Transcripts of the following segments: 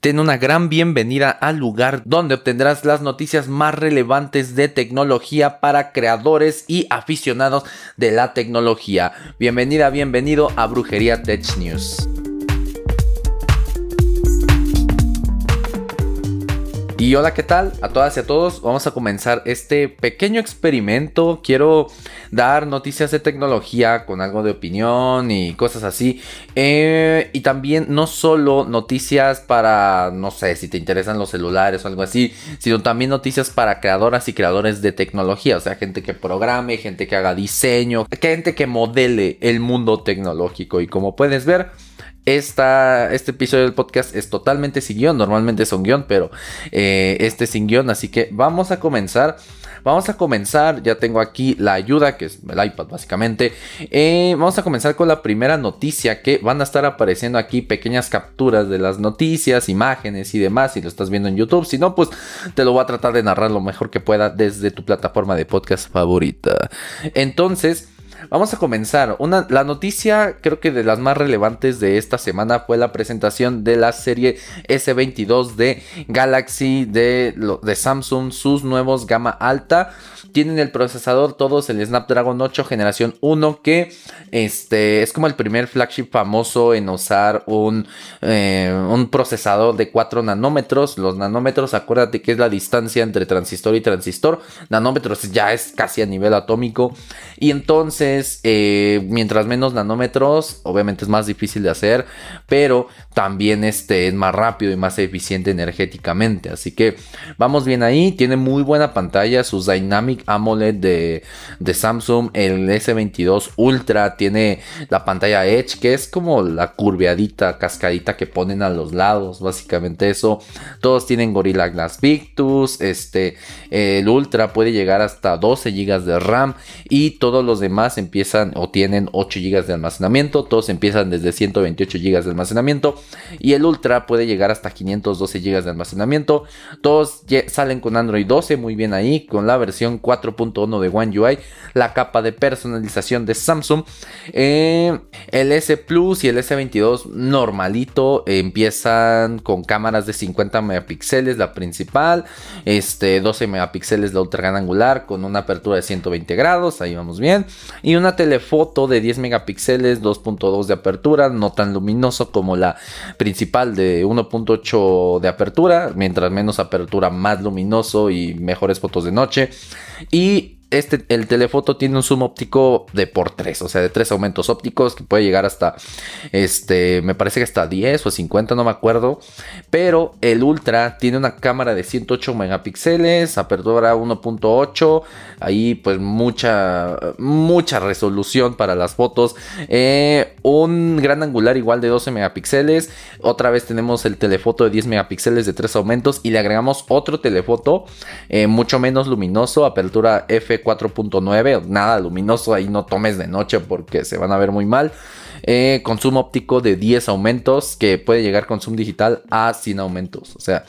Ten una gran bienvenida al lugar donde obtendrás las noticias más relevantes de tecnología para creadores y aficionados de la tecnología. Bienvenida, bienvenido a Brujería Tech News. Y hola, ¿qué tal? A todas y a todos, vamos a comenzar este pequeño experimento. Quiero dar noticias de tecnología con algo de opinión y cosas así. Eh, y también no solo noticias para, no sé, si te interesan los celulares o algo así, sino también noticias para creadoras y creadores de tecnología. O sea, gente que programe, gente que haga diseño, gente que modele el mundo tecnológico. Y como puedes ver, este episodio del podcast es totalmente sin guion. Normalmente es un guion, pero eh, este es sin guion. Así que vamos a comenzar. Vamos a comenzar. Ya tengo aquí la ayuda, que es el iPad básicamente. Eh, vamos a comenzar con la primera noticia que van a estar apareciendo aquí pequeñas capturas de las noticias, imágenes y demás. Si lo estás viendo en YouTube, si no, pues te lo voy a tratar de narrar lo mejor que pueda desde tu plataforma de podcast favorita. Entonces. Vamos a comenzar. Una, la noticia, creo que de las más relevantes de esta semana, fue la presentación de la serie S22 de Galaxy de, de Samsung, sus nuevos gama alta. Tienen el procesador todos, el Snapdragon 8 generación 1, que este, es como el primer flagship famoso en usar un, eh, un procesador de 4 nanómetros. Los nanómetros, acuérdate que es la distancia entre transistor y transistor. Nanómetros ya es casi a nivel atómico. Y entonces, eh, mientras menos nanómetros, obviamente es más difícil de hacer, pero también este, es más rápido y más eficiente energéticamente. Así que vamos bien ahí. Tiene muy buena pantalla, sus Dynamic AMOLED de, de Samsung, el S22 Ultra tiene la pantalla Edge, que es como la curveadita, cascadita que ponen a los lados, básicamente eso. Todos tienen Gorilla Glass Victus, este, el Ultra puede llegar hasta 12 GB de RAM y todos los demás empiezan o tienen 8 GB de almacenamiento, todos empiezan desde 128 GB de almacenamiento y el Ultra puede llegar hasta 512 GB de almacenamiento. Todos salen con Android 12, muy bien ahí, con la versión 4.1 de One UI, la capa de personalización de Samsung, eh, el S Plus y el S22 normalito empiezan con cámaras de 50 megapíxeles, la principal, este 12 megapíxeles la ultra gran angular con una apertura de 120 grados, ahí vamos bien, una telefoto de 10 megapíxeles, 2.2 de apertura, no tan luminoso como la principal de 1.8 de apertura, mientras menos apertura más luminoso y mejores fotos de noche. Y este, el telefoto tiene un zoom óptico de por 3, o sea, de 3 aumentos ópticos que puede llegar hasta, este, me parece que hasta 10 o 50, no me acuerdo. Pero el Ultra tiene una cámara de 108 megapíxeles, apertura 1.8, ahí pues mucha, mucha resolución para las fotos. Eh, un gran angular igual de 12 megapíxeles, otra vez tenemos el telefoto de 10 megapíxeles de 3 aumentos y le agregamos otro telefoto eh, mucho menos luminoso, apertura f 4.9, nada luminoso, ahí no tomes de noche porque se van a ver muy mal. Eh, consumo óptico de 10 aumentos que puede llegar con zoom digital a 100 aumentos, o sea,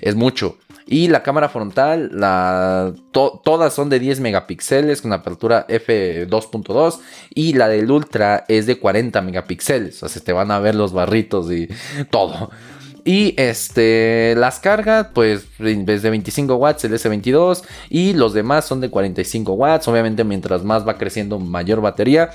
es mucho. Y la cámara frontal, la, todas son de 10 megapíxeles con apertura f2.2 y la del ultra es de 40 megapíxeles, o sea, se te van a ver los barritos y todo. Y este, las cargas, pues desde 25 watts el S22 y los demás son de 45 watts. Obviamente, mientras más va creciendo, mayor batería.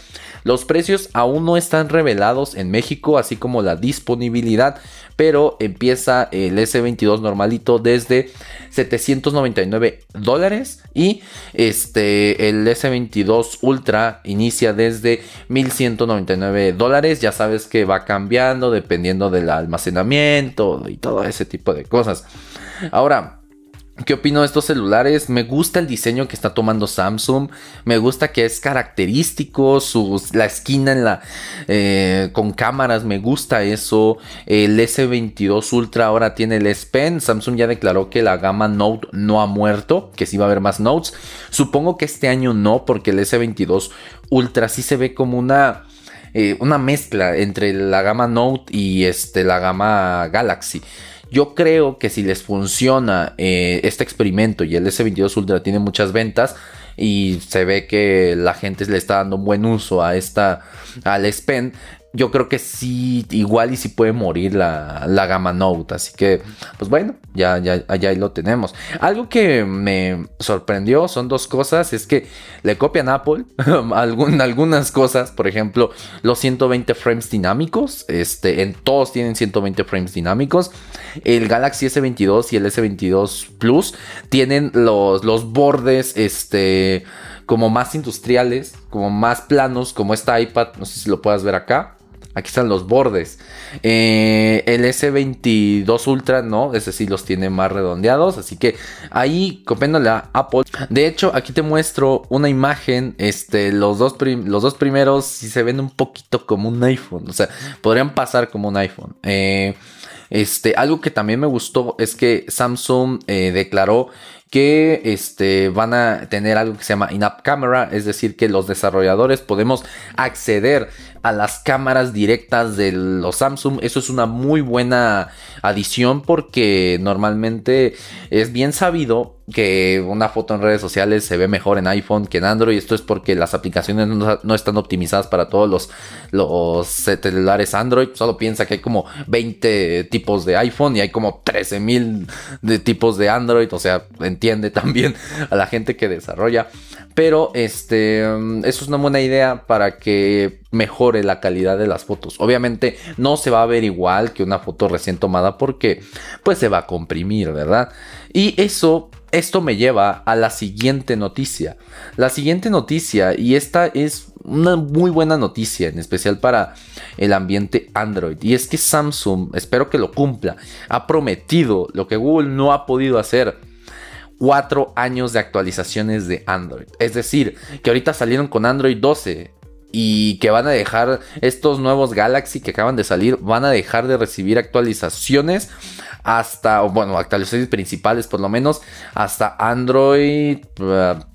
Los precios aún no están revelados en México, así como la disponibilidad pero empieza el S22 normalito desde 799 dólares y este el S22 Ultra inicia desde 1199 dólares. Ya sabes que va cambiando dependiendo del almacenamiento y todo ese tipo de cosas. Ahora, ¿Qué opino de estos celulares? Me gusta el diseño que está tomando Samsung. Me gusta que es característico. la esquina en la, eh, con cámaras. Me gusta eso. El S22 Ultra ahora tiene el S Pen. Samsung ya declaró que la gama Note no ha muerto. Que sí va a haber más Notes. Supongo que este año no. Porque el S22 Ultra sí se ve como una... Eh, una mezcla entre la gama Note y este, la gama Galaxy. Yo creo que si les funciona eh, este experimento y el S22 Ultra tiene muchas ventas y se ve que la gente le está dando un buen uso a esta al S yo creo que sí, igual y sí puede morir la, la gama Note. Así que, pues bueno, ya, ya, ahí lo tenemos. Algo que me sorprendió son dos cosas. Es que le copian Apple algunas cosas. Por ejemplo, los 120 frames dinámicos. Este, en todos tienen 120 frames dinámicos. El Galaxy S22 y el S22 Plus tienen los, los bordes, este como más industriales, como más planos, como esta iPad, no sé si lo puedas ver acá. Aquí están los bordes. Eh, el S22 Ultra no, ese sí los tiene más redondeados. Así que ahí copiándole a Apple. De hecho, aquí te muestro una imagen. Este, los dos, los dos primeros sí se ven un poquito como un iPhone. O sea, podrían pasar como un iPhone. Eh, este, algo que también me gustó es que Samsung eh, declaró que este, van a tener algo que se llama in-app camera, es decir, que los desarrolladores podemos acceder a las cámaras directas de los Samsung. Eso es una muy buena adición porque normalmente es bien sabido que una foto en redes sociales se ve mejor en iPhone que en Android. Esto es porque las aplicaciones no, están optimizadas para todos los, los celulares Android. Solo piensa que hay como 20 tipos de iPhone y hay como 13 mil tipos de Android. O sea, entiende también a la gente que desarrolla. Pero este, eso es una buena idea para que mejore la calidad de las fotos. Obviamente no se va a ver igual que una foto recién tomada porque pues se va a comprimir, ¿verdad? Y eso esto me lleva a la siguiente noticia. La siguiente noticia, y esta es una muy buena noticia, en especial para el ambiente Android, y es que Samsung, espero que lo cumpla, ha prometido lo que Google no ha podido hacer. Cuatro años de actualizaciones de Android. Es decir, que ahorita salieron con Android 12 y que van a dejar estos nuevos Galaxy que acaban de salir, van a dejar de recibir actualizaciones hasta, bueno, actualizaciones principales por lo menos, hasta Android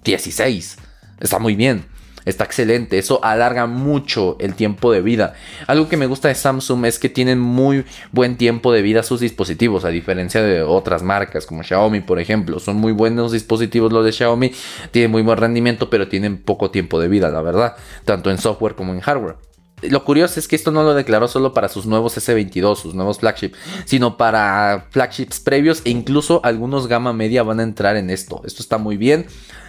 16. Eh, Está muy bien. Está excelente, eso alarga mucho el tiempo de vida. Algo que me gusta de Samsung es que tienen muy buen tiempo de vida sus dispositivos, a diferencia de otras marcas como Xiaomi, por ejemplo. Son muy buenos dispositivos los de Xiaomi, tienen muy buen rendimiento, pero tienen poco tiempo de vida, la verdad, tanto en software como en hardware. Lo curioso es que esto no lo declaró solo para sus nuevos S22, sus nuevos flagships, sino para flagships previos e incluso algunos gama media van a entrar en esto. Esto está muy bien,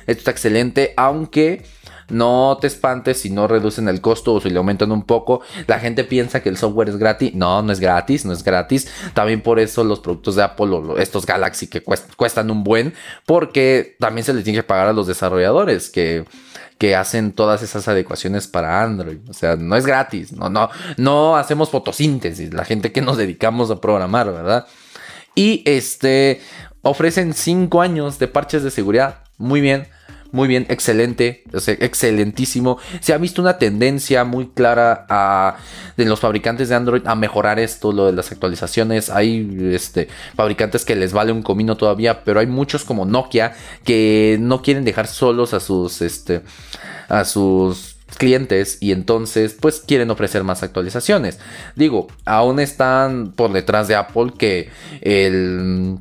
esto está excelente, aunque no te espantes si no reducen el costo o si le aumentan un poco. La gente piensa que el software es gratis. No, no es gratis, no es gratis. También por eso los productos de Apple, estos Galaxy que cuestan un buen, porque también se les tiene que pagar a los desarrolladores que que hacen todas esas adecuaciones para Android. O sea, no es gratis, no, no, no hacemos fotosíntesis, la gente que nos dedicamos a programar, ¿verdad? Y este ofrecen 5 años de parches de seguridad. Muy bien muy bien, excelente, excelentísimo. Se ha visto una tendencia muy clara a, de los fabricantes de Android a mejorar esto, lo de las actualizaciones. Hay este, fabricantes que les vale un comino todavía, pero hay muchos como Nokia que no quieren dejar solos a sus, este, a sus clientes y entonces pues quieren ofrecer más actualizaciones. Digo, aún están por detrás de Apple que el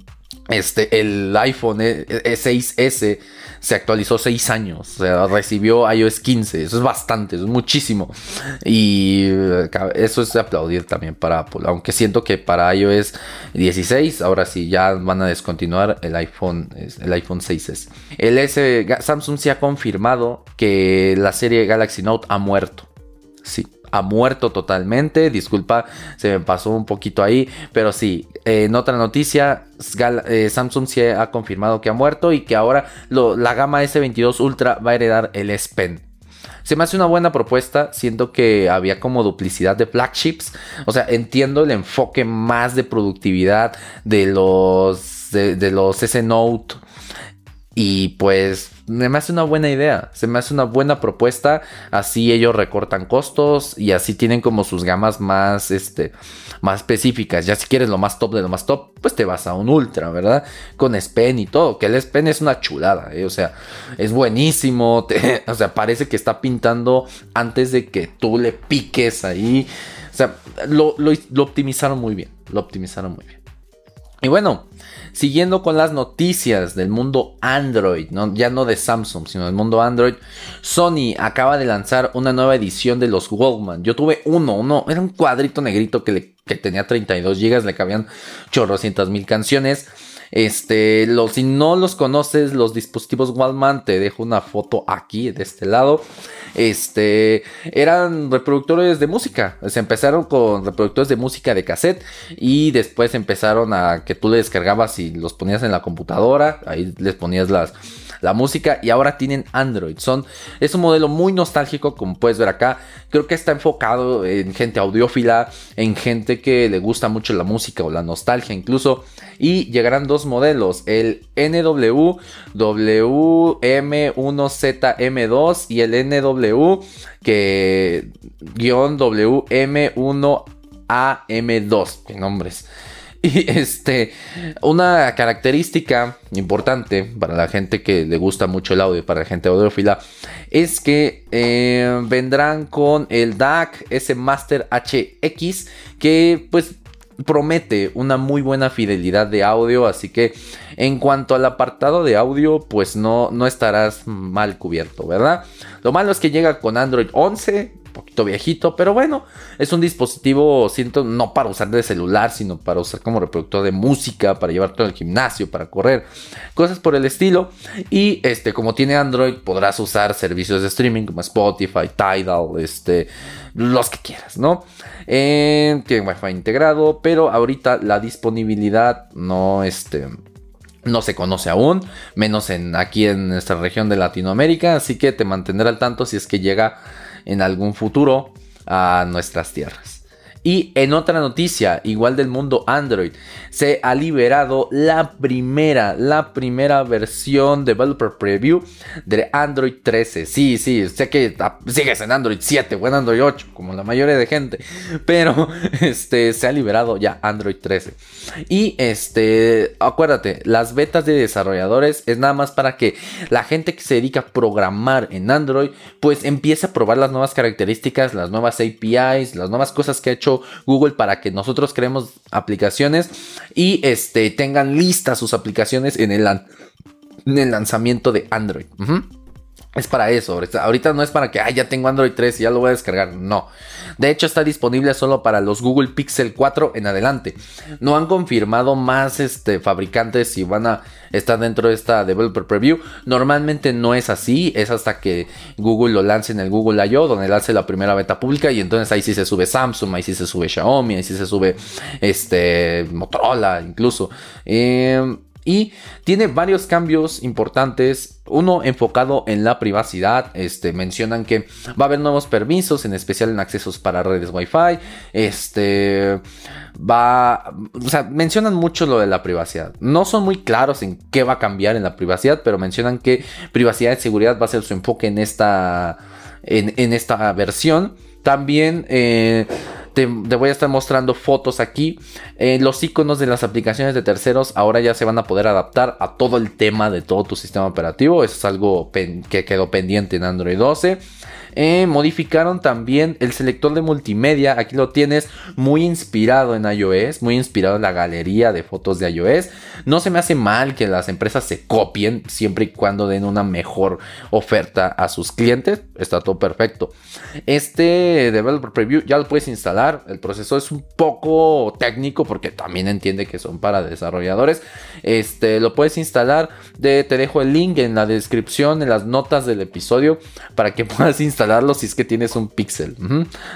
este el iPhone 6S e, se actualizó 6 años, o sea, recibió iOS 15, eso es bastante, es muchísimo. Y eh, eso es de aplaudir también para Apple, aunque siento que para iOS 16, ahora sí, ya van a descontinuar el iPhone, el iPhone 6S. El S, Samsung se ha confirmado que la serie Galaxy Note ha muerto. Sí, ha muerto totalmente. Disculpa, se me pasó un poquito ahí. Pero sí, en otra noticia, eh, Samsung se ha confirmado que ha muerto y que ahora la gama S22 Ultra va a heredar el S Pen. Se me hace una buena propuesta, siento que había como duplicidad de flagships, o sea, entiendo el enfoque más de productividad de los de los S Note y pues me hace una buena idea, se me hace una buena propuesta, así ellos recortan costos y así tienen como sus gamas más, este, más específicas. Ya si quieres lo más top de lo más top, pues te vas a un ultra, ¿verdad? Con S Pen y todo, que el S Pen es una chulada, ¿eh? o sea, es buenísimo, o sea, parece que está pintando antes de que tú le piques ahí. O sea, lo optimizaron muy bien, lo optimizaron muy bien. Y bueno, Siguiendo con las noticias del mundo Android, ya no de Samsung, sino del mundo Android, Sony acaba de lanzar una nueva edición de los Walkman. Yo tuve uno, uno, era un cuadrito negrito que, tenía 32 GB, le cabían chorrocientas mil canciones. Este, si no los conoces, los dispositivos Walkman, te dejo una foto aquí de este lado. Este, eran reproductores de música. Se empezaron con reproductores de música de cassette y después empezaron a que tú le descargabas y los ponías en la computadora. Ahí les ponías las la música y ahora tienen Android. Son, es un modelo muy nostálgico, como puedes ver acá. Creo que está enfocado en gente audiófila, en gente que le gusta mucho la música o la nostalgia incluso. Y llegarán dos modelos, el NW WM1ZM2 y el NW que guion WM1AM2. Qué nombres. Y este, una característica importante para la gente que le gusta mucho el audio, para la gente audiófila, es que eh, vendrán con el DAC S Master HX, que pues promete una muy buena fidelidad de audio, así que en cuanto al apartado de audio, pues no, no estarás mal cubierto, ¿verdad? Lo malo es que llega con Android 11, poquito viejito, pero bueno, es un dispositivo, siento, no para usar de celular, sino para usar como reproductor de música, para llevar todo el gimnasio, para correr, cosas por el estilo. Y este, como tiene Android, podrás usar servicios de streaming como Spotify, Tidal, este, los que quieras, ¿no? Eh, tiene Wi-Fi integrado, pero ahorita la disponibilidad no, este, no se conoce aún, menos en aquí en nuestra región de Latinoamérica, así que te mantendré al tanto si es que llega en algún futuro a nuestras tierras. Y en otra noticia, igual del mundo Android, se ha liberado la primera, la primera versión Developer Preview de Android 13. Sí, sí, sé que sigues en Android 7 o en Android 8, como la mayoría de gente, pero este, se ha liberado ya Android 13. Y este, acuérdate, las betas de desarrolladores es nada más para que la gente que se dedica a programar en Android, pues empiece a probar las nuevas características, las nuevas APIs, las nuevas cosas que ha hecho Google para que nosotros creemos aplicaciones y este, tengan listas sus aplicaciones en el, en el lanzamiento de Android. Es para eso. Ahorita no es para que ya tengo Android 3 y ya lo voy a descargar. No. De hecho, está disponible solo para los Google Pixel 4 en adelante. No han confirmado más este, fabricantes si van a estar dentro de esta Developer Preview. Normalmente no es así. Es hasta que Google lo lance en el Google I.O., donde lance la primera beta pública. Y entonces ahí sí se sube Samsung, ahí sí se sube Xiaomi, ahí sí se sube este, Motorola, incluso. Eh y tiene varios cambios importantes. Uno enfocado en la privacidad. Este, mencionan que va a haber nuevos permisos, en especial en accesos para redes Wi-Fi. Este va. O sea, mencionan mucho lo de la privacidad. No son muy claros en qué va a cambiar en la privacidad, pero mencionan que privacidad y seguridad va a ser su enfoque en esta. en, esta versión. También. Eh, te, voy a estar mostrando fotos aquí. Eh, los iconos de las aplicaciones de terceros ahora ya se van a poder adaptar a todo el tema de todo tu sistema operativo. Eso es algo que quedó pendiente en Android 12. Eh, modificaron también el selector de multimedia. Aquí lo tienes muy inspirado en iOS, muy inspirado en la galería de fotos de iOS. No se me hace mal que las empresas se copien siempre y cuando den una mejor oferta a sus clientes. Está todo perfecto. Este Developer Preview ya lo puedes instalar. El proceso es un poco técnico porque también entiende que son para desarrolladores. Este lo puedes instalar. te dejo el link en la descripción, en las notas del episodio para que puedas instalar instalarlo si es que tienes un pixel.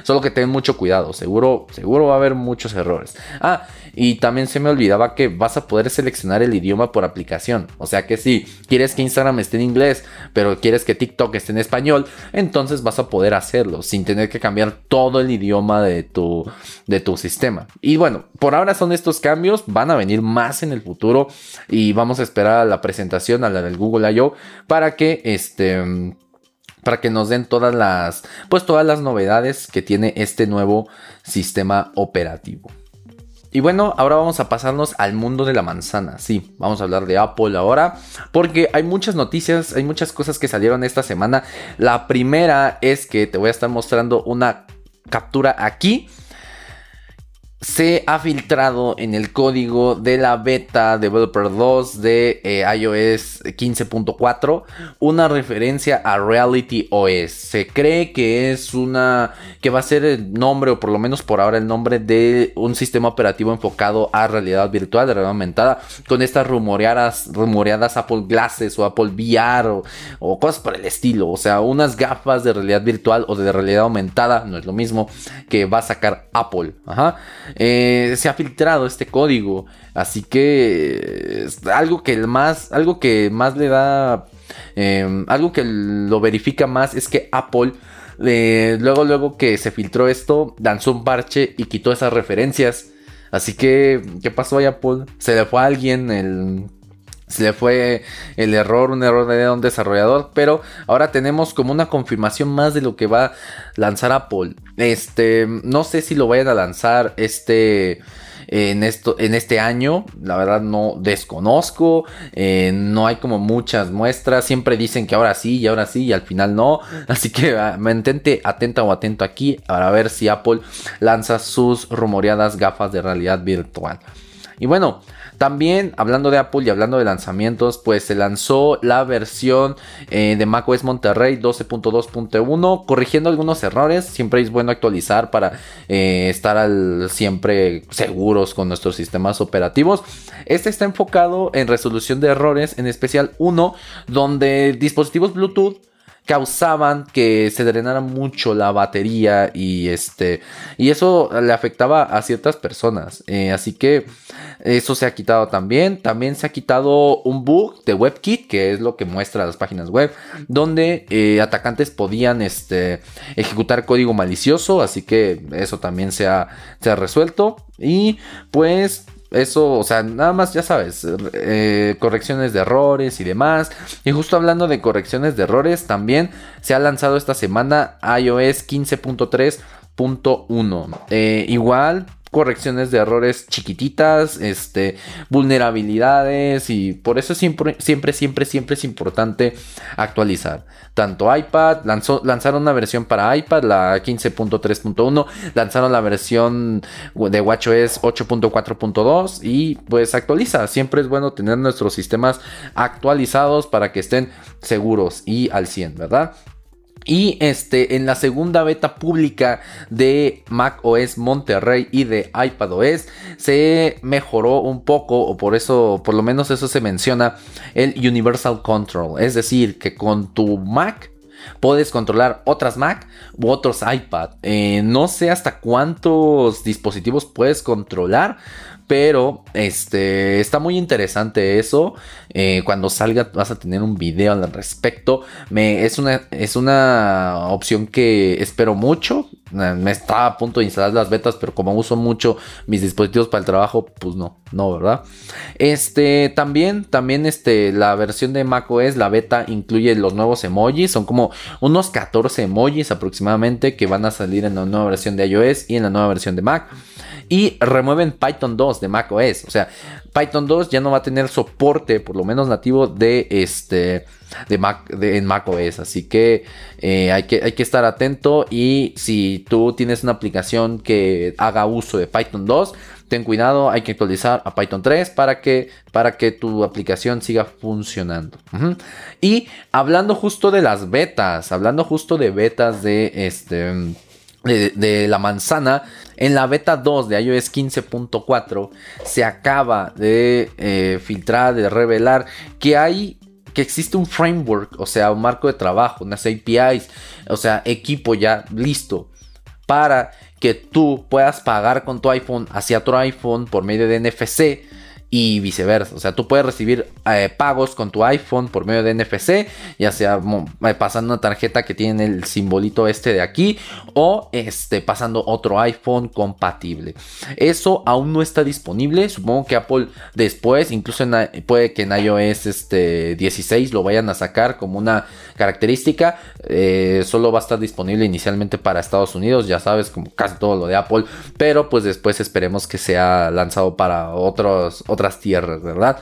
Solo que ten mucho cuidado, seguro, seguro va a haber muchos errores. Ah, y también se me olvidaba que vas a poder seleccionar el idioma por aplicación. O sea que si quieres que Instagram esté en inglés, pero quieres que TikTok esté en español, entonces vas a poder hacerlo sin tener que cambiar todo el idioma de tu, de tu sistema. Y bueno, por ahora son estos cambios, van a venir más en el futuro y vamos a esperar a la presentación, a la del Google I.O. para que este para que nos den todas las, pues todas las novedades que tiene este nuevo sistema operativo. Y bueno, ahora vamos a pasarnos al mundo de la manzana. Sí, vamos a hablar de Apple ahora, porque hay muchas noticias, hay muchas cosas que salieron esta semana. La primera es que te voy a estar mostrando una captura aquí se ha filtrado en el código de la beta Developer 2 de eh, iOS 15.4 una referencia a Reality OS. Se cree que es una que va a ser el nombre o por lo menos por ahora el nombre de un sistema operativo enfocado a realidad virtual, realidad aumentada, con estas rumoreadas, rumoreadas Apple Glasses o Apple VR o, o cosas por el estilo. O sea, unas gafas de realidad virtual o de realidad aumentada, no es lo mismo que va a sacar Apple. Ajá. Eh, se ha filtrado este código. Así que algo que más, algo que más le da, em, algo que lo verifica más es que Apple eh, luego, luego que se filtró esto, lanzó un parche y quitó esas referencias. Así que, ¿qué pasó a Apple? Se le fue a alguien el se le fue el error, un error de un desarrollador, pero ahora tenemos como una confirmación más de lo que va a lanzar Apple. Este, no sé si lo vayan a lanzar este en, esto, en este año. La verdad no desconozco. Eh, no hay como muchas muestras. Siempre dicen que ahora sí y ahora sí y al final no. Así que ah, mantente atenta o atento aquí para ver si Apple lanza sus rumoreadas gafas de realidad virtual. Y bueno, también hablando de Apple y hablando de lanzamientos, pues se lanzó la versión eh, de macOS Monterrey 12.2.1, corrigiendo algunos errores. Siempre es bueno actualizar para eh, estar siempre seguros con nuestros sistemas operativos. Este está enfocado en resolución de errores, en especial uno donde dispositivos Bluetooth causaban que se drenara mucho la batería y este y eso le afectaba a ciertas personas eh, así que eso se ha quitado también también se ha quitado un bug de WebKit que es lo que muestra las páginas web donde eh, atacantes podían este, ejecutar código malicioso así que eso también se ha, se ha resuelto y pues eso, o sea, nada más ya sabes, eh, correcciones de errores y demás. Y justo hablando de correcciones de errores, también se ha lanzado esta semana iOS 15.3.1. Eh, igual correcciones de errores chiquititas, este, vulnerabilidades y por eso siempre, siempre, siempre, siempre es importante actualizar. Tanto iPad, lanzó, lanzaron una versión para iPad, la 15.3.1, lanzaron la versión de WatchOS 8.4.2 y pues actualiza. Siempre es bueno tener nuestros sistemas actualizados para que estén seguros y al 100, ¿verdad? Y este, en la segunda beta pública de Mac OS Monterrey y de iPad OS se mejoró un poco, o por eso, por lo menos eso se menciona, el Universal Control. Es decir, que con tu Mac puedes controlar otras Mac u otros iPad. Eh, no sé hasta cuántos dispositivos puedes controlar, pero este está muy interesante eso. Eh, cuando salga vas a tener un video al respecto. Me, es, una, es una opción que espero mucho. Me estaba a punto de instalar las betas, pero como uso mucho mis dispositivos para el trabajo, pues no, no, ¿verdad? Este, también, también este, la versión de macOS, la beta incluye los nuevos emojis. Son como unos 14 emojis aproximadamente que van a salir en la nueva versión de iOS y en la nueva versión de Mac y remueven Python 2 de macOS. O sea, Python 2 ya no va a tener soporte, por lo menos nativo, de este de Mac en macOS. Así que, eh, hay que hay que estar atento. Y si tú tienes una aplicación que haga uso de Python 2, ten cuidado, hay que actualizar a Python 3 para que, para que tu aplicación siga funcionando. Y hablando justo de las betas, hablando justo de betas de este de, la manzana. En la beta 2 de iOS 15.4 se acaba de eh, filtrar, de revelar que hay que existe un framework, o sea, un marco de trabajo, unas APIs, o sea, equipo ya listo para que tú puedas pagar con tu iPhone hacia otro iPhone por medio de NFC y viceversa. O sea, tú puedes recibir eh, pagos con tu iPhone por medio de NFC, ya sea eh, pasando una tarjeta que tiene el simbolito este de aquí o este, pasando otro iPhone compatible. Eso aún no está disponible. Supongo que Apple después, incluso puede que en iOS este, 16 lo vayan a sacar como una característica. Eh, solo va a estar disponible inicialmente para Estados Unidos, ya sabes, como casi todo lo de Apple. Pero pues después esperemos que sea lanzado para otros, otras otras tierras, ¿verdad?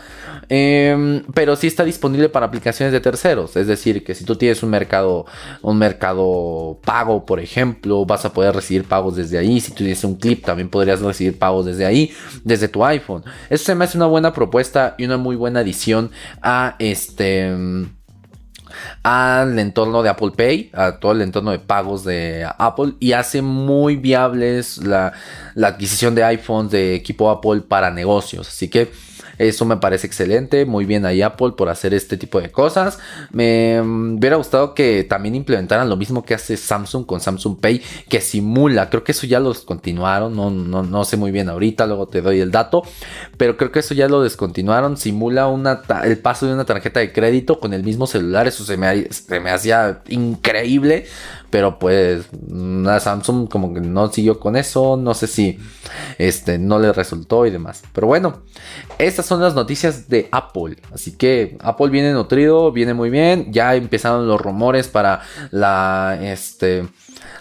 Em, pero sí está disponible para aplicaciones de terceros. Es decir, que si tú tienes un mercado, un mercado pago, por ejemplo, vas a poder recibir pagos desde ahí. Si tú tienes un clip, también podrías recibir pagos desde ahí, desde tu iPhone. Eso se me hace una buena propuesta y una muy buena adición a este al entorno de Apple Pay, a todo el entorno de pagos de Apple y hace muy viables la, la adquisición de iPhones de equipo Apple para negocios. Así que eso me parece excelente. Muy bien ahí Apple por hacer este tipo de cosas. Me mm, hubiera gustado que también implementaran lo mismo que hace Samsung con Samsung Pay, que simula. Creo que eso ya lo descontinuaron. No, no, no sé muy bien ahorita, luego te doy el dato. Pero creo que eso ya lo descontinuaron. Simula una el paso de una tarjeta de crédito con el mismo celular. Eso se me, se me hacía increíble. Pero pues la Samsung como que no siguió con eso. No sé si este, no le resultó y demás. Pero bueno, estas son las noticias de Apple. Así que Apple viene nutrido, viene muy bien. Ya empezaron los rumores para la, este,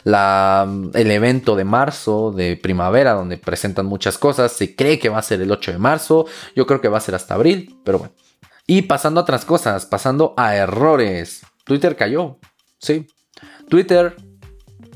la, el evento de marzo, de primavera, donde presentan muchas cosas. Se cree que va a ser el 8 de marzo. Yo creo que va a ser hasta abril, pero bueno. Y pasando a otras cosas, pasando a errores. Twitter cayó. Sí, Twitter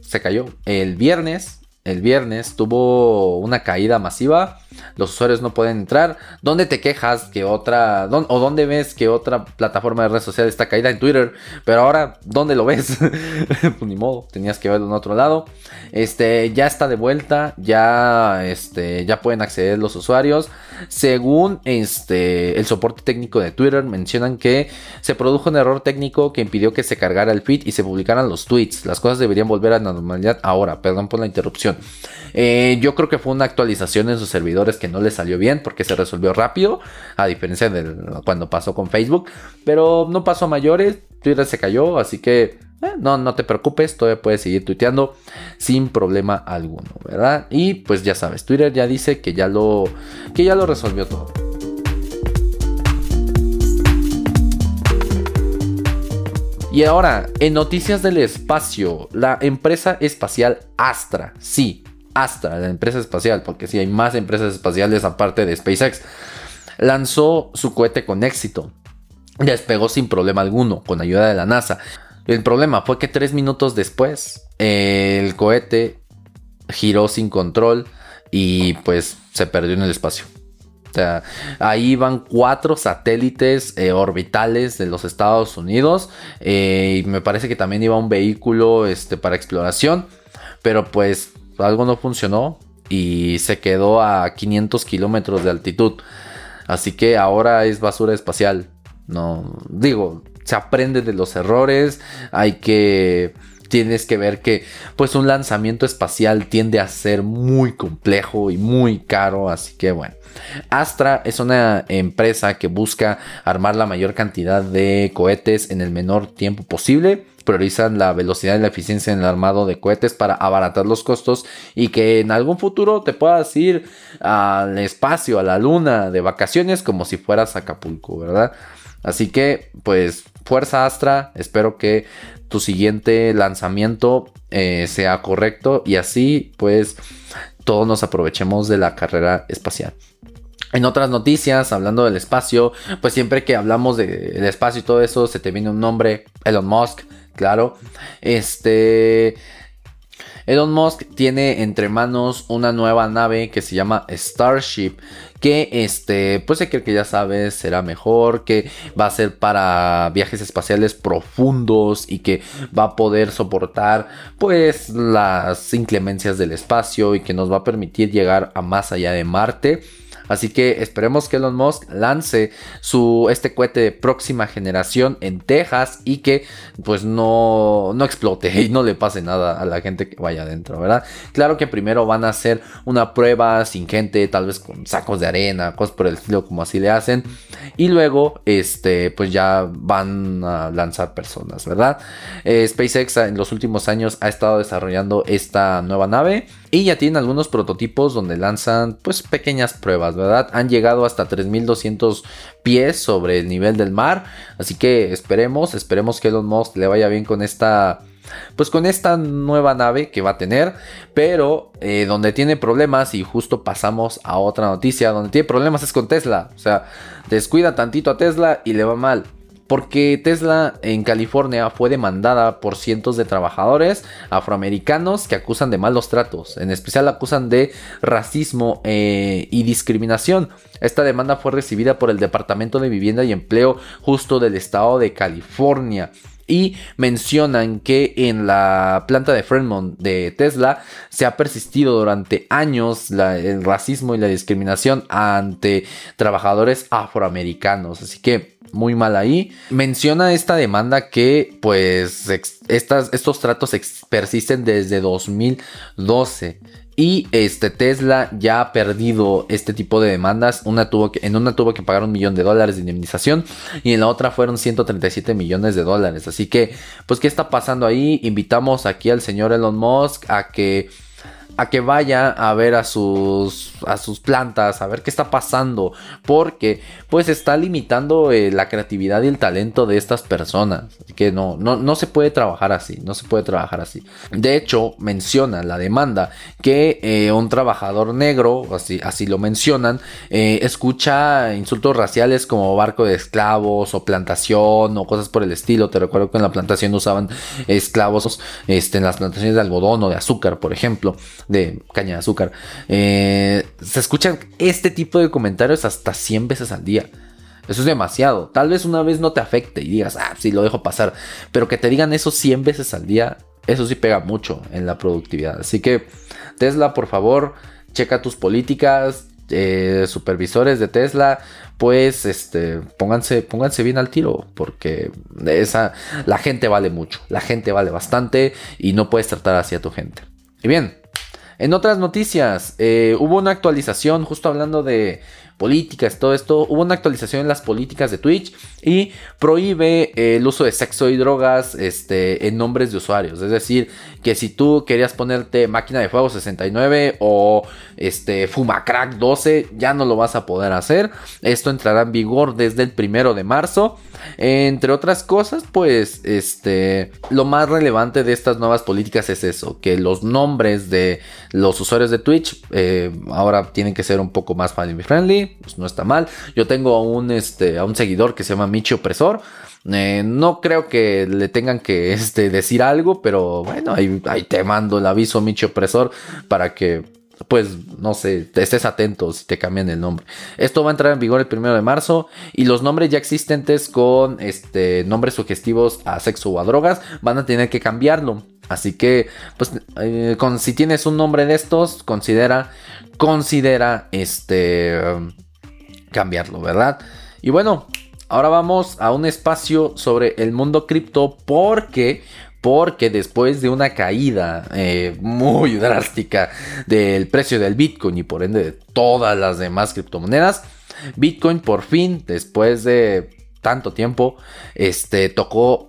se cayó. El viernes, el viernes tuvo una caída masiva los usuarios no pueden entrar. ¿Dónde te quejas que otra, o dónde ves que otra plataforma de red social está caída en Twitter? Pero ahora, ¿dónde lo ves? pues ni modo, tenías que verlo en otro lado. Este, ya está de vuelta, ya, este, ya pueden acceder los usuarios. Según este, el soporte técnico de Twitter, mencionan que se produjo un error técnico que impidió que se cargara el feed y se publicaran los tweets. Las cosas deberían volver a la normalidad ahora, perdón por la interrupción. Eh, yo creo que fue una actualización en sus servidores que no le salió bien porque se resolvió rápido, a diferencia de cuando pasó con Facebook. Pero no pasó a mayores, Twitter se cayó, así que eh, no, no te preocupes, todavía puedes seguir tuiteando sin problema alguno, ¿verdad? Y pues ya sabes, Twitter ya dice que ya lo, que ya lo resolvió todo. Y ahora, en noticias del espacio, la empresa espacial Astra, sí, Astra, la empresa espacial, porque si hay más empresas espaciales aparte de SpaceX, lanzó su cohete con éxito. Despegó sin problema alguno, con ayuda de la NASA. El problema fue que tres minutos después, el cohete giró sin control y pues se perdió en el espacio. O sea, ahí van cuatro satélites eh, orbitales de los Estados Unidos. Eh, y me parece que también iba un vehículo este, para exploración. Pero pues algo no funcionó y se quedó a 500 kilómetros de altitud. Así que ahora es basura espacial. No, digo, se aprende de los errores. Hay que tienes que ver que pues un lanzamiento espacial tiende a ser muy complejo y muy caro, así que bueno. Astra es una empresa que busca armar la mayor cantidad de cohetes en el menor tiempo posible priorizan la velocidad y la eficiencia en el armado de cohetes para abaratar los costos y que en algún futuro te puedas ir al espacio, a la luna, de vacaciones como si fueras a Acapulco, ¿verdad? Así que, pues, fuerza Astra, espero que tu siguiente lanzamiento eh, sea correcto y así, pues, todos nos aprovechemos de la carrera espacial. En otras noticias, hablando del espacio, pues siempre que hablamos del espacio y todo eso, se te viene un nombre, Elon Musk, claro. Este. Elon Musk tiene entre manos una nueva nave que se llama Starship. Que este, pues se que ya sabes, será mejor. Que va a ser para viajes espaciales profundos. Y que va a poder soportar, pues, las inclemencias del espacio. Y que nos va a permitir llegar a más allá de Marte. Así que esperemos que Elon Musk lance su, este cohete de próxima generación en Texas y que pues no, no explote y no le pase nada a la gente que vaya adentro, ¿verdad? Claro que primero van a hacer una prueba sin gente, tal vez con sacos de arena, cosas por el estilo como así le hacen. Y luego, este, pues ya van a lanzar personas, ¿verdad? Eh, SpaceX en los últimos años ha estado desarrollando esta nueva nave. Y ya tienen algunos prototipos donde lanzan pues pequeñas pruebas, ¿verdad? Han llegado hasta 3200 pies sobre el nivel del mar. Así que esperemos, esperemos que Elon Musk le vaya bien con esta pues con esta nueva nave que va a tener, pero eh, donde tiene problemas y justo pasamos a otra noticia, donde tiene problemas es con Tesla, o sea, descuida tantito a Tesla y le va mal. Porque Tesla en California fue demandada por cientos de trabajadores afroamericanos que acusan de malos tratos. En especial acusan de racismo eh, y discriminación. Esta demanda fue recibida por el Departamento de Vivienda y Empleo justo del estado de California y mencionan que en la planta de Fremont de Tesla se ha persistido durante años el racismo y la discriminación ante trabajadores afroamericanos. Así que muy mal ahí. Menciona esta demanda que pues estos tratos persisten desde 2012 y este Tesla ya ha perdido este tipo de demandas. Una tuvo que, en una tuvo que pagar un millón de dólares de indemnización y en la otra fueron 137 millones de dólares. Así que, pues, ¿qué está pasando ahí? Invitamos aquí al señor Elon Musk a que a que vaya a ver a sus, a sus plantas, a ver qué está pasando, porque pues está limitando eh, la creatividad y el talento de estas personas, que no, no, no se puede trabajar así, no se puede trabajar así. De hecho, menciona la demanda que eh, un trabajador negro, así, así lo mencionan, eh, escucha insultos raciales como barco de esclavos o plantación o cosas por el estilo. Te recuerdo que en la plantación usaban esclavos este, en las plantaciones de algodón o de azúcar, por ejemplo de caña de azúcar, eh, se escuchan este tipo de comentarios hasta 100 veces al día. Eso es demasiado. Tal vez una vez no te afecte y digas, ah, sí, lo dejo pasar. Pero que te digan eso 100 veces al día, eso sí pega mucho en la productividad. Así que, Tesla, por favor, checa tus políticas. Eh, supervisores de Tesla, pues este, pónganse, pónganse bien al tiro, porque esa, la gente vale mucho, la gente vale bastante y no puedes tratar así a tu gente. Y bien, en otras noticias, eh, hubo una actualización, justo hablando de políticas, todo esto, hubo una actualización en las políticas de Twitch y prohíbe eh, el uso de sexo y drogas este, en nombres de usuarios. Es decir, que si tú querías ponerte máquina de fuego 69 o este, Fumacrack 12, ya no lo vas a poder hacer. Esto entrará en vigor desde el primero de marzo. Entre otras cosas, pues este, lo más relevante de estas nuevas políticas es eso, que los nombres de los usuarios de Twitch eh, ahora tienen que ser un poco más family friendly, pues no está mal. Yo tengo a un, este, a un seguidor que se llama Michi Opresor. Eh, no creo que le tengan que este, decir algo, pero bueno, ahí, te mando el aviso, Michi Opresor, para que pues no sé, estés atento si te cambian el nombre. Esto va a entrar en vigor el primero de marzo y los nombres ya existentes con este nombres sugestivos a sexo o a drogas van a tener que cambiarlo. Así que, pues, eh, con, si tienes un nombre de estos, considera, considera, este, cambiarlo, ¿verdad? Y bueno, ahora vamos a un espacio sobre el mundo cripto porque porque después de una caída eh, muy drástica del precio del Bitcoin y por ende de todas las demás criptomonedas, Bitcoin por fin, después de tanto tiempo, este, tocó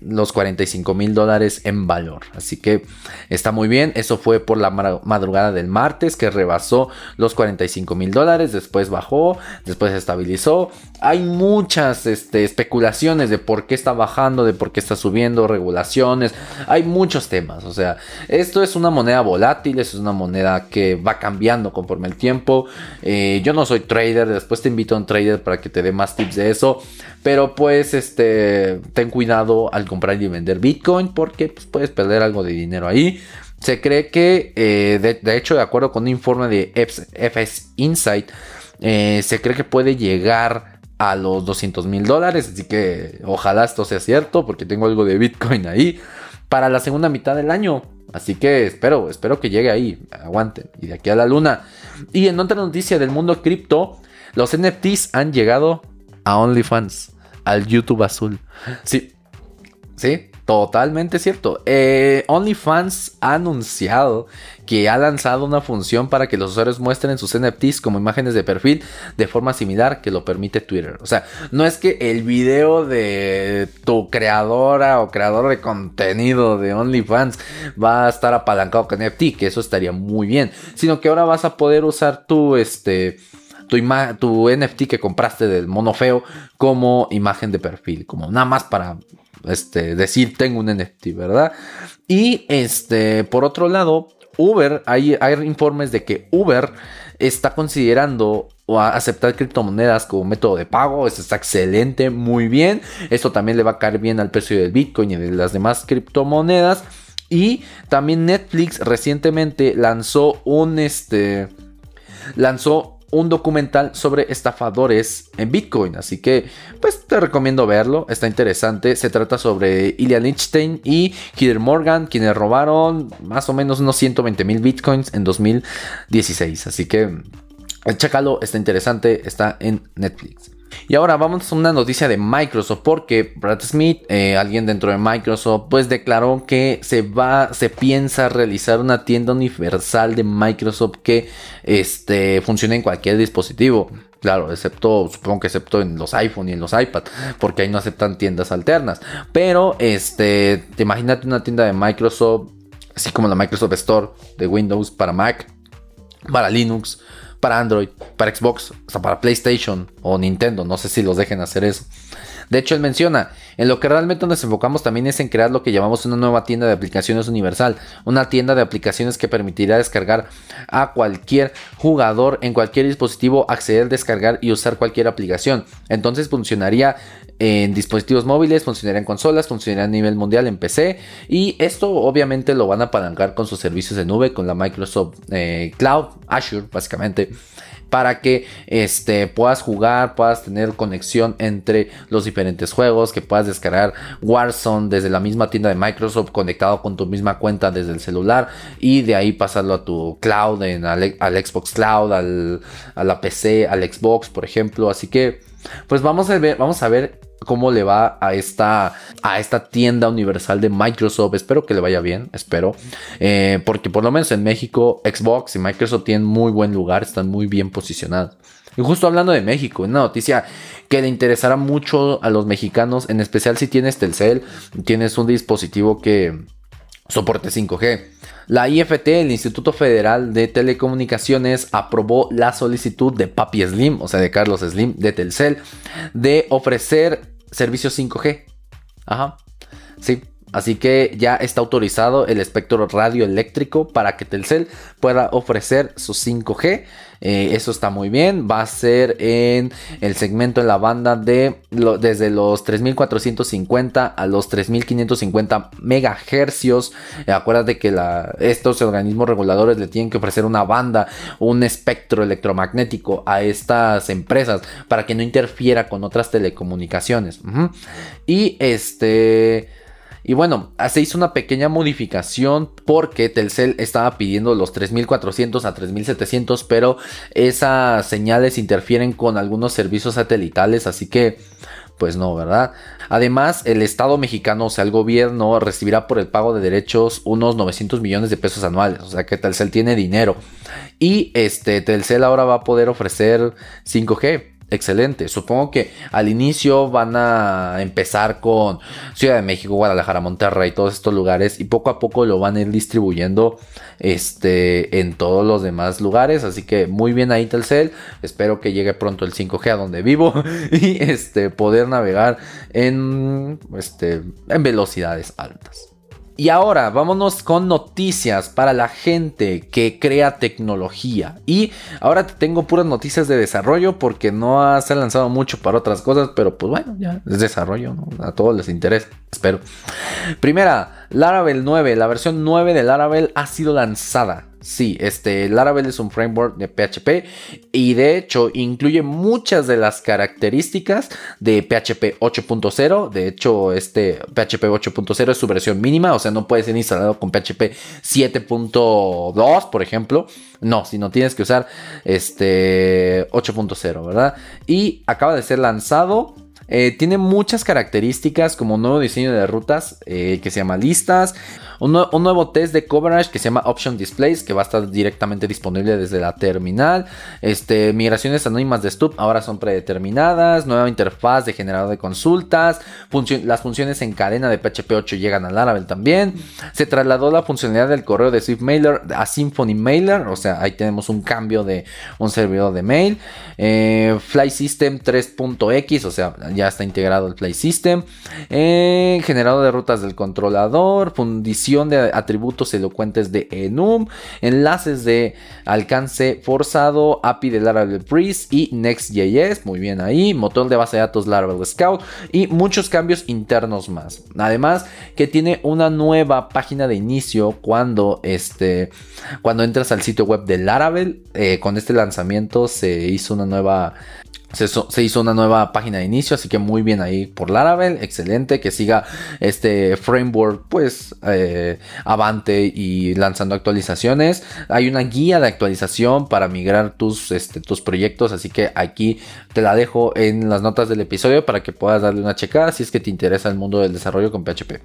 los 45 mil dólares en valor. Así que está muy bien. Eso fue por la madrugada del martes que rebasó los 45 mil dólares. Después bajó, después se estabilizó. Hay muchas este, especulaciones de por qué está bajando, de por qué está subiendo, regulaciones. Hay muchos temas. O sea, esto es una moneda volátil, es una moneda que va cambiando conforme el tiempo. Eh, yo no soy trader, después te invito a un trader para que te dé más tips de eso. Pero pues, este, ten cuidado al comprar y vender Bitcoin porque pues, puedes perder algo de dinero ahí. Se cree que, eh, de, hecho, de acuerdo con un informe de FS Insight, eh, se cree que puede llegar a los 200 mil dólares. Así que ojalá esto sea cierto porque tengo algo de Bitcoin ahí para la segunda mitad del año. Así que espero, espero que llegue ahí. Aguanten. Y de aquí a la luna. Y en otra noticia del mundo cripto, los NFTs han llegado a OnlyFans al YouTube azul. Sí, sí, totalmente cierto. Eh, OnlyFans ha anunciado que ha lanzado una función para que los usuarios muestren sus NFTs como imágenes de perfil de forma similar que lo permite Twitter. O sea, no es que el video de tu creadora o creador de contenido de OnlyFans va a estar apalancado con NFT, que eso estaría muy bien, sino que ahora vas a poder usar tu este tu, tu NFT que compraste del mono feo como imagen de perfil, como nada más para este, decir tengo un NFT, ¿verdad? Y este, por otro lado, Uber, hay, hay informes de que Uber está considerando aceptar criptomonedas como método de pago. Esto está excelente, muy bien. Esto también le va a caer bien al precio del Bitcoin y de las demás criptomonedas. Y también Netflix recientemente lanzó un este lanzó un documental sobre estafadores en Bitcoin. Así que, pues te recomiendo verlo. Está interesante. Se trata sobre Ilya Lichtenstein y Heather Morgan, quienes robaron más o menos unos 120 mil Bitcoins en 2016. Así que, chécalo, está interesante. Está en Netflix. Y ahora vamos a una noticia de Microsoft porque Brad Smith, eh, alguien dentro de Microsoft, pues declaró que se va, se piensa realizar una tienda universal de Microsoft que este, funcione en cualquier dispositivo. Claro, excepto, supongo que excepto en los iPhone y en los iPad, porque ahí no aceptan tiendas alternas. Pero, este, te imagínate una tienda de Microsoft, así como la Microsoft Store de Windows para Mac, para Linux, para Android, para Xbox, hasta para PlayStation o Nintendo. No sé si los dejen hacer eso. De hecho, él menciona, en lo que realmente nos enfocamos también es en crear lo que llamamos una nueva tienda de aplicaciones universal, una tienda de aplicaciones que permitirá descargar a cualquier jugador en cualquier dispositivo, acceder, descargar y usar cualquier aplicación. Entonces funcionaría en dispositivos móviles, funcionaría en consolas, funcionaría a nivel mundial en PC y esto obviamente lo van a apalancar con sus servicios de nube, con la Microsoft eh, Cloud, Azure básicamente para que este, puedas jugar, puedas tener conexión entre los diferentes juegos, que puedas descargar Warzone desde la misma tienda de Microsoft conectado con tu misma cuenta desde el celular y de ahí pasarlo a tu cloud, en, al, Xbox Cloud, al, a la PC, al Xbox, por ejemplo. Así que, pues vamos a ver, vamos a ver cómo le va a esta, a esta tienda universal de Microsoft. Espero que le vaya bien, espero. Eh, porque por lo menos en México, Xbox y Microsoft tienen muy buen lugar, están muy bien posicionados. Y justo hablando de México, una noticia que le interesará mucho a los mexicanos, en especial si tienes Telcel, tienes un dispositivo que soporte 5G. La IFT, el Instituto Federal de Telecomunicaciones, aprobó la solicitud de Papi Slim, o sea, de Carlos Slim, de Telcel, de ofrecer servicios 5G. Ajá. Sí, Así que ya está autorizado el espectro radioeléctrico para que Telcel pueda ofrecer su 5G eh, eso está muy bien. Va a ser en el segmento en la banda de desde los 3450 a los 3550 megahercios. Eh, acuérdate que estos organismos reguladores le tienen que ofrecer una banda, un espectro electromagnético a estas empresas para que no interfiera con otras telecomunicaciones. Y este. Y bueno, se hizo una pequeña modificación porque Telcel estaba pidiendo los 3400 a 3700, pero esas señales interfieren con algunos servicios satelitales, así que pues no, ¿verdad? Además, el Estado mexicano, o sea, el gobierno, recibirá por el pago de derechos unos 900 millones de pesos anuales. O sea que Telcel tiene dinero. Y este, Telcel ahora va a poder ofrecer 5G excelente. Supongo que al inicio van a empezar con Ciudad de México, Guadalajara, Monterrey, todos estos lugares y poco a poco lo van a ir distribuyendo este, en todos los demás lugares. Así que muy bien ahí Telcel. Espero que llegue pronto el 5G a donde vivo y este, poder navegar en, este, en velocidades altas. Y ahora vámonos con noticias para la gente que crea tecnología. Y ahora te tengo puras noticias de desarrollo porque no se ha lanzado mucho para otras cosas, pero pues bueno, ya es desarrollo. A todos les interesa, espero. Primera, Laravel 9, la versión 9 de Laravel ha sido lanzada. Sí, este Laravel es un framework de PHP y de hecho incluye muchas de las características de PHP 8.0. De hecho, este PHP 8.0 es su versión mínima, o sea, no puede ser instalado con PHP 7.2, por ejemplo. No, sino tienes que usar este 8.0, ¿verdad? Y acaba de ser lanzado Eh, tiene muchas características como un nuevo diseño de rutas eh, que se llama listas, un, nuevo test de coverage que se llama Option Displays que va a estar directamente disponible desde la terminal, este, migraciones anónimas de Stub ahora son predeterminadas, nueva interfaz de generador de consultas, las funciones en cadena de PHP 8 llegan a Laravel también, se trasladó la funcionalidad del correo de Swift Mailer a Symphony Mailer, o sea, ahí tenemos un cambio de un servidor de mail, eh, Fly System 3.x, o sea, ya está integrado el Fly System. Eh, generado de rutas del controlador. Fundición de atributos elocuentes de enum. Enlaces de alcance forzado. API de Laravel Breeze y Next.js. Muy bien ahí. Motor de base de datos Laravel Scout. Y muchos cambios internos más. Además que tiene una nueva página de inicio cuando, este, cuando entras al sitio web de Laravel. Eh, con este lanzamiento se hizo una nueva se, hizo una nueva página de inicio, así que muy bien ahí por Laravel, excelente, que siga este framework pues eh, avante y lanzando actualizaciones. Hay una guía de actualización para migrar tus, este, tus proyectos, así que aquí te la dejo en las notas del episodio para que puedas darle una checada si es que te interesa el mundo del desarrollo con PHP.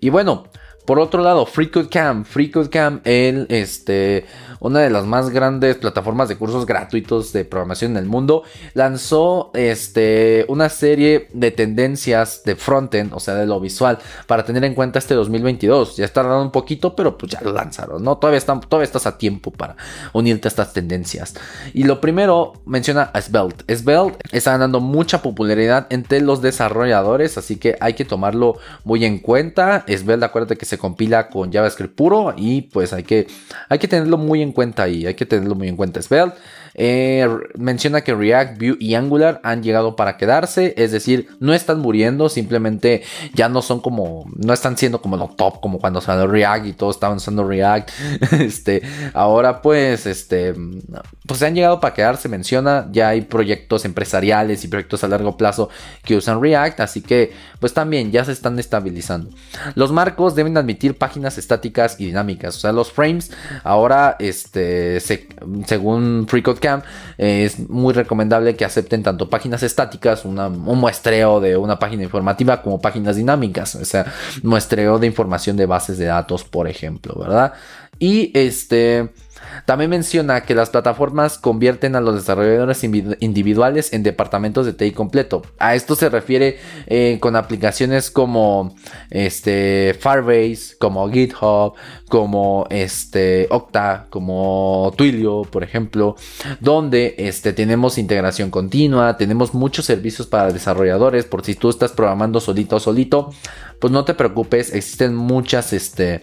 Y bueno, por otro lado, FreeCodeCamp, FreeCodeCamp, el, este, una de las más grandes plataformas de cursos gratuitos de programación en el mundo, lanzó este, una serie de tendencias de frontend, o sea, de lo visual, para tener en cuenta este 2022. Ya está dando un poquito, pero pues ya lo lanzaron, ¿no? Todavía, están, todavía estás a tiempo para unirte a estas tendencias. Y lo primero menciona a Svelte. Svelte está ganando mucha popularidad entre los desarrolladores, así que hay que tomarlo muy en cuenta. Svelte, acuérdate que se compila con JavaScript puro y pues hay que, hay que tenerlo muy en cuenta ahí, hay que tenerlo muy en cuenta. Svelte eh, menciona que React, Vue y Angular han llegado para quedarse, es decir, no están muriendo, simplemente ya no son como, no están siendo como lo top, como cuando salió React y todos estaban usando React. este, ahora pues, este, pues se han llegado para quedarse, menciona, ya hay proyectos empresariales y proyectos a largo plazo que usan React, así que pues también ya se están estabilizando. Los marcos deben admitir páginas estáticas y dinámicas, o sea, los frames ahora, este, según FreeCode Es muy recomendable que acepten tanto páginas estáticas, un muestreo de una página informativa, como páginas dinámicas, o sea, muestreo de información de bases de datos, por ejemplo, ¿verdad? Y este... También menciona que las plataformas convierten a los desarrolladores individuales en departamentos de TI completo. A esto se refiere eh, con aplicaciones como este, Firebase, como GitHub, como este, Octa, como Twilio, por ejemplo, donde este, tenemos integración continua, tenemos muchos servicios para desarrolladores, por si tú estás programando solito o solito, pues no te preocupes, existen muchas, este,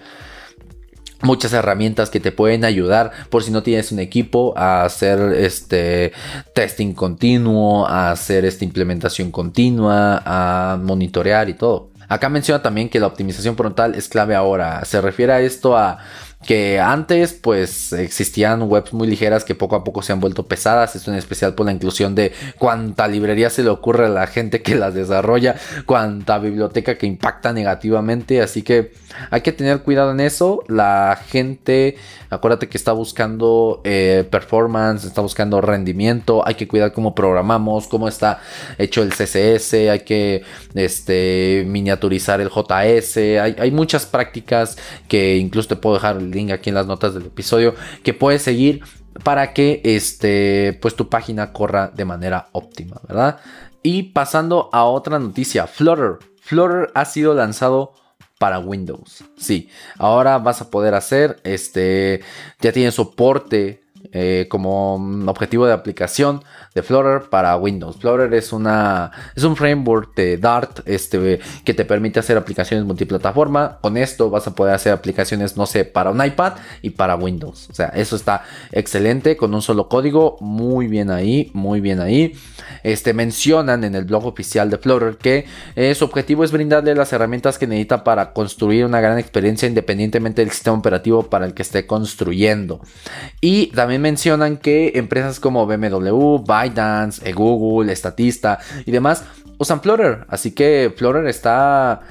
muchas herramientas que te pueden ayudar por si no tienes un equipo a hacer este testing continuo, a hacer esta implementación continua, a monitorear y todo. Acá menciona también que la optimización frontal es clave ahora. Se refiere a esto a que antes pues existían webs muy ligeras que poco a poco se han vuelto pesadas, esto en especial por la inclusión de cuánta librería se le ocurre a la gente que las desarrolla, cuánta biblioteca que impacta negativamente, así que hay que tener cuidado en eso, la gente, acuérdate que está buscando eh, performance, está buscando rendimiento, hay que cuidar cómo programamos, cómo está hecho el CSS, hay que este, miniaturizar el JS, hay, hay muchas prácticas que incluso te puedo dejar link aquí en las notas del episodio que puedes seguir para que este, pues tu página corra de manera óptima, ¿verdad? Y pasando a otra noticia, Flutter. Flutter ha sido lanzado para Windows. Sí, ahora vas a poder hacer, este, ya tiene soporte eh, como objetivo de aplicación de Flutter para Windows. Flutter es, una, es un framework de Dart este, que te permite hacer aplicaciones multiplataforma. Con esto vas a poder hacer aplicaciones, no sé, para un iPad y para Windows. O sea, eso está excelente con un solo código. Muy bien ahí, muy bien ahí. Este, mencionan en el blog oficial de Flutter que eh, su objetivo es brindarle las herramientas que necesita para construir una gran experiencia independientemente del sistema operativo para el que esté construyendo. Y mencionan que empresas como BMW, ByteDance, Google, Statista y demás usan Flutter. Así que Flutter está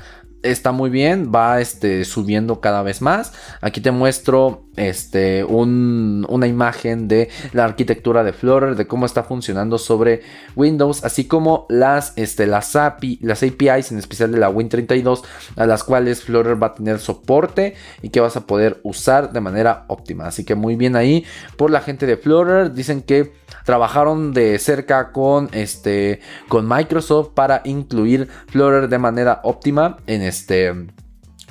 está muy bien, va este, subiendo cada vez más. Aquí te muestro este, una imagen de la arquitectura de Flutter, de cómo está funcionando sobre Windows, así como las, este, las, API, las APIs, en especial de la Win32, a las cuales Flutter va a tener soporte y que vas a poder usar de manera óptima. Así que muy bien ahí por la gente de Flutter. Dicen que trabajaron de cerca con, este, con Microsoft para incluir Flutter de manera óptima en este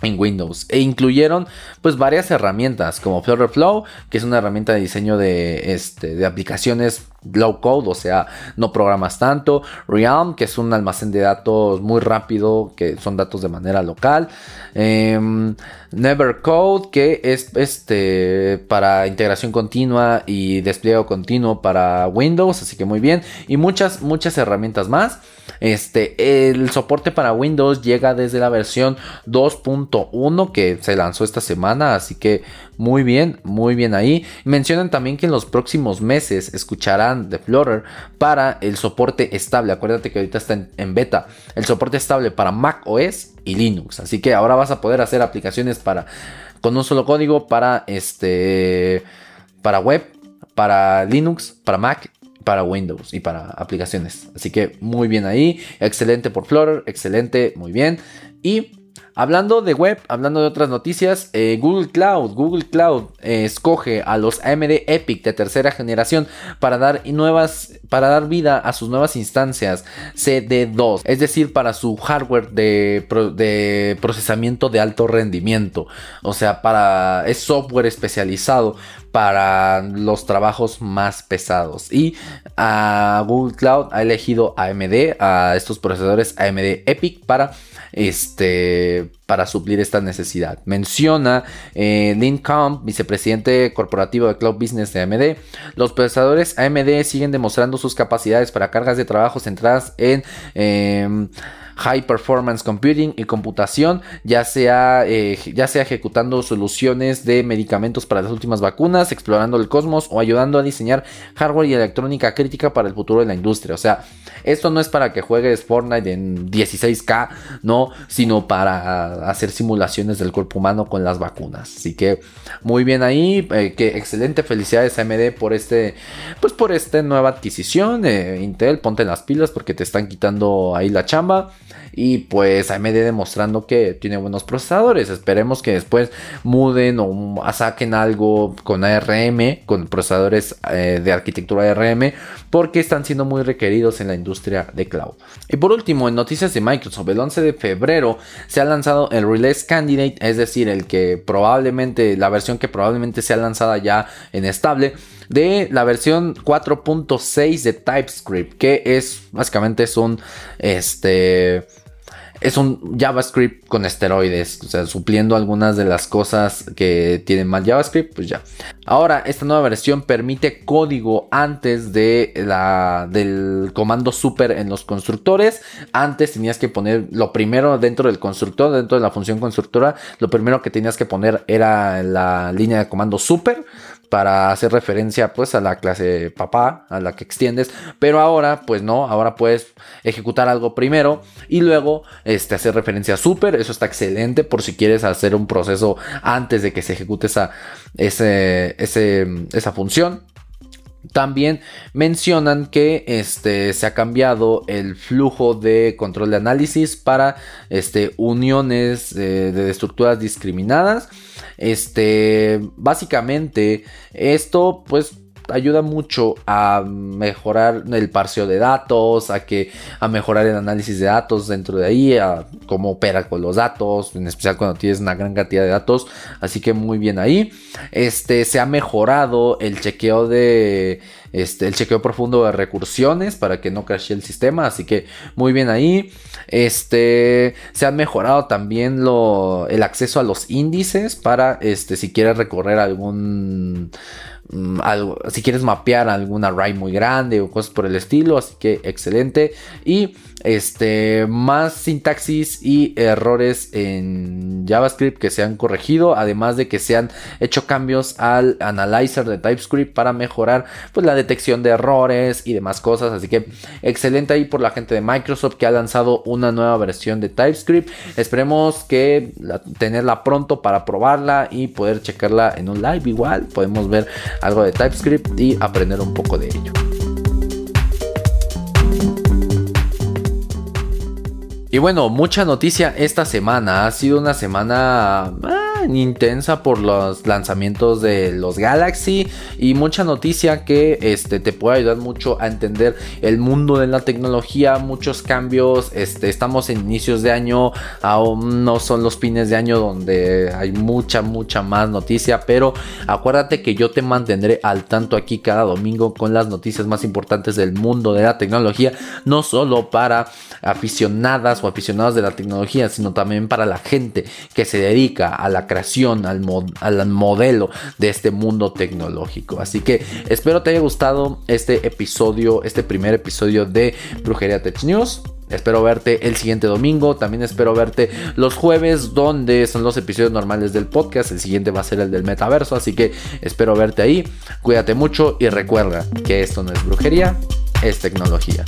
en Windows. E incluyeron pues varias herramientas como Flutter Flow que es una herramienta de diseño de, este, de aplicaciones low code, o sea, no programas tanto. Realm, que es un almacén de datos muy rápido, que son datos de manera local. Em, Never Code, que es este para integración continua y despliegue continuo para Windows, así que muy bien. Y muchas, muchas herramientas más. Este, el soporte para Windows llega desde la versión 2.1 que se lanzó esta semana, así que muy bien, muy bien ahí. Mencionan también que en los próximos meses escucharán de Flutter para el soporte estable. Acuérdate que ahorita está en, beta. El soporte estable para Mac OS y Linux. Así que ahora vas a poder hacer aplicaciones para con un solo código para este para web, para Linux, para Mac para Windows y para aplicaciones. Así que muy bien ahí. Excelente por Flutter, excelente, muy bien. Y Hablando de web, hablando de otras noticias, eh, Google Cloud, Google Cloud eh, escoge a los AMD Epic de tercera generación para dar nuevas, para dar vida a sus nuevas instancias CD2, es decir, para su hardware de, de procesamiento de alto rendimiento, o sea, para es software especializado para los trabajos más pesados. Y a Google Cloud ha elegido AMD, a estos procesadores AMD Epic para este para suplir esta necesidad. Menciona eh, Lynn Camp, vicepresidente corporativo de Cloud Business de AMD. Los procesadores AMD siguen demostrando sus capacidades para cargas de trabajo centradas en em, High Performance Computing y computación, ya sea, eh, ya sea ejecutando soluciones de medicamentos para las últimas vacunas, explorando el cosmos o ayudando a diseñar hardware y electrónica crítica para el futuro de la industria. O sea, esto no es para que juegues Fortnite en 16K, no, sino para hacer simulaciones del cuerpo humano con las vacunas. Así que muy bien ahí, eh, que excelente felicidades AMD por este, pues por esta nueva adquisición. Eh, Intel, ponte las pilas porque te están quitando ahí la chamba. Y pues AMD demostrando que tiene buenos procesadores. Esperemos que después muden o saquen algo con ARM, con procesadores eh, de arquitectura ARM, porque están siendo muy requeridos en la industria de cloud. Y por último, en noticias de Microsoft, el 11 de febrero se ha lanzado el Release Candidate, es decir, el que probablemente, la versión que probablemente sea lanzada ya en estable de la versión 4.6 de TypeScript, que es básicamente es un este es un JavaScript con esteroides, o sea, supliendo algunas de las cosas que tienen mal JavaScript, pues ya. Ahora, esta nueva versión permite código antes de la, del comando super en los constructores. Antes tenías que poner lo primero dentro del constructor, dentro de la función constructora, lo primero que tenías que poner era la línea de comando super para hacer referencia pues a la clase papá, a la que extiendes, pero ahora pues no, ahora puedes ejecutar algo primero y luego este, hacer referencia a super, eso está excelente por si quieres hacer un proceso antes de que se ejecute esa, esa función. También mencionan que este, se ha cambiado el flujo de control de análisis para este, uniones eh, de estructuras discriminadas. Este, básicamente, esto pues ayuda mucho a mejorar el parseo de datos, a que a mejorar el análisis de datos dentro de ahí, a cómo opera con los datos, en especial cuando tienes una gran cantidad de datos, así que muy bien ahí. Este se ha mejorado el chequeo de este, el chequeo profundo de recursiones para que no crashe el sistema, así que muy bien ahí. Este, se han mejorado también lo, el acceso a los índices para este, si quieres recorrer algún algo, si quieres mapear algún array muy grande o cosas por el estilo, así que excelente. Y este, más sintaxis y errores en JavaScript que se han corregido, además de que se han hecho cambios al analyzer de TypeScript para mejorar pues, la detección de errores y demás cosas. Así que excelente ahí por la gente de Microsoft que ha lanzado una nueva versión de TypeScript. Esperemos que tenerla pronto para probarla y poder checarla en un live igual. Podemos ver algo de TypeScript y aprender un poco de ello. Y bueno, mucha noticia esta semana. Ha sido una semana ah, intensa por los lanzamientos de los Galaxy y mucha noticia que este, te puede ayudar mucho a entender el mundo de la tecnología, muchos cambios. Este, estamos en inicios de año, aún no son los fines de año donde hay mucha, mucha más noticia, pero acuérdate que yo te mantendré al tanto aquí cada domingo con las noticias más importantes del mundo de la tecnología, no solo para aficionadas aficionados de la tecnología, sino también para la gente que se dedica a la creación, al, al modelo de este mundo tecnológico. Así que espero te haya gustado este episodio, este primer episodio de Brujería Tech News. Espero verte el siguiente domingo. También espero verte los jueves, donde son los episodios normales del podcast. El siguiente va a ser el del metaverso. Así que espero verte ahí. Cuídate mucho y recuerda que esto no es brujería, es tecnología.